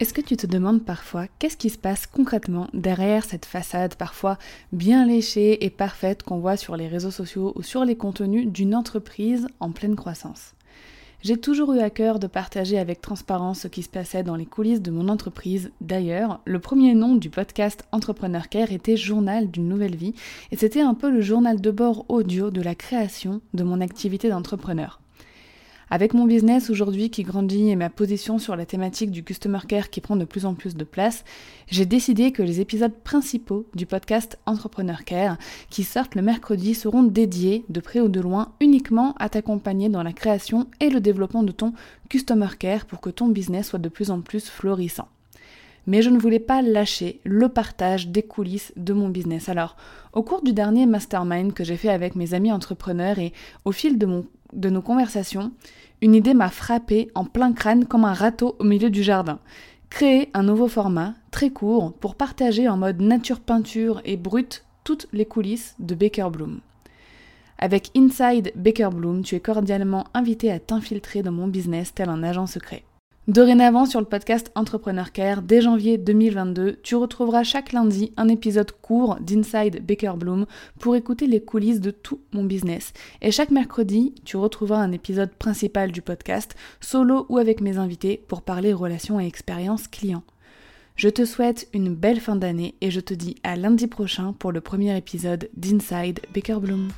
Est-ce que tu te demandes parfois qu'est-ce qui se passe concrètement derrière cette façade parfois bien léchée et parfaite qu'on voit sur les réseaux sociaux ou sur les contenus d'une entreprise en pleine croissance? J'ai toujours eu à cœur de partager avec transparence ce qui se passait dans les coulisses de mon entreprise. D'ailleurs, le premier nom du podcast Entrepreneur Care était Journal d'une nouvelle vie et c'était un peu le journal de bord audio de la création de mon activité d'entrepreneur. Avec mon business aujourd'hui qui grandit et ma position sur la thématique du customer care qui prend de plus en plus de place, j'ai décidé que les épisodes principaux du podcast Entrepreneur Care qui sortent le mercredi seront dédiés de près ou de loin uniquement à t'accompagner dans la création et le développement de ton customer care pour que ton business soit de plus en plus florissant mais je ne voulais pas lâcher le partage des coulisses de mon business. Alors, au cours du dernier mastermind que j'ai fait avec mes amis entrepreneurs et au fil de mon de nos conversations, une idée m'a frappé en plein crâne comme un râteau au milieu du jardin. Créer un nouveau format, très court, pour partager en mode nature peinture et brut toutes les coulisses de Baker Bloom. Avec Inside Baker Bloom, tu es cordialement invité à t'infiltrer dans mon business tel un agent secret. Dorénavant sur le podcast Entrepreneur Care, dès janvier 2022, tu retrouveras chaque lundi un épisode court d'Inside Baker Bloom pour écouter les coulisses de tout mon business. Et chaque mercredi, tu retrouveras un épisode principal du podcast, solo ou avec mes invités, pour parler relations et expériences clients. Je te souhaite une belle fin d'année et je te dis à lundi prochain pour le premier épisode d'Inside Baker Bloom.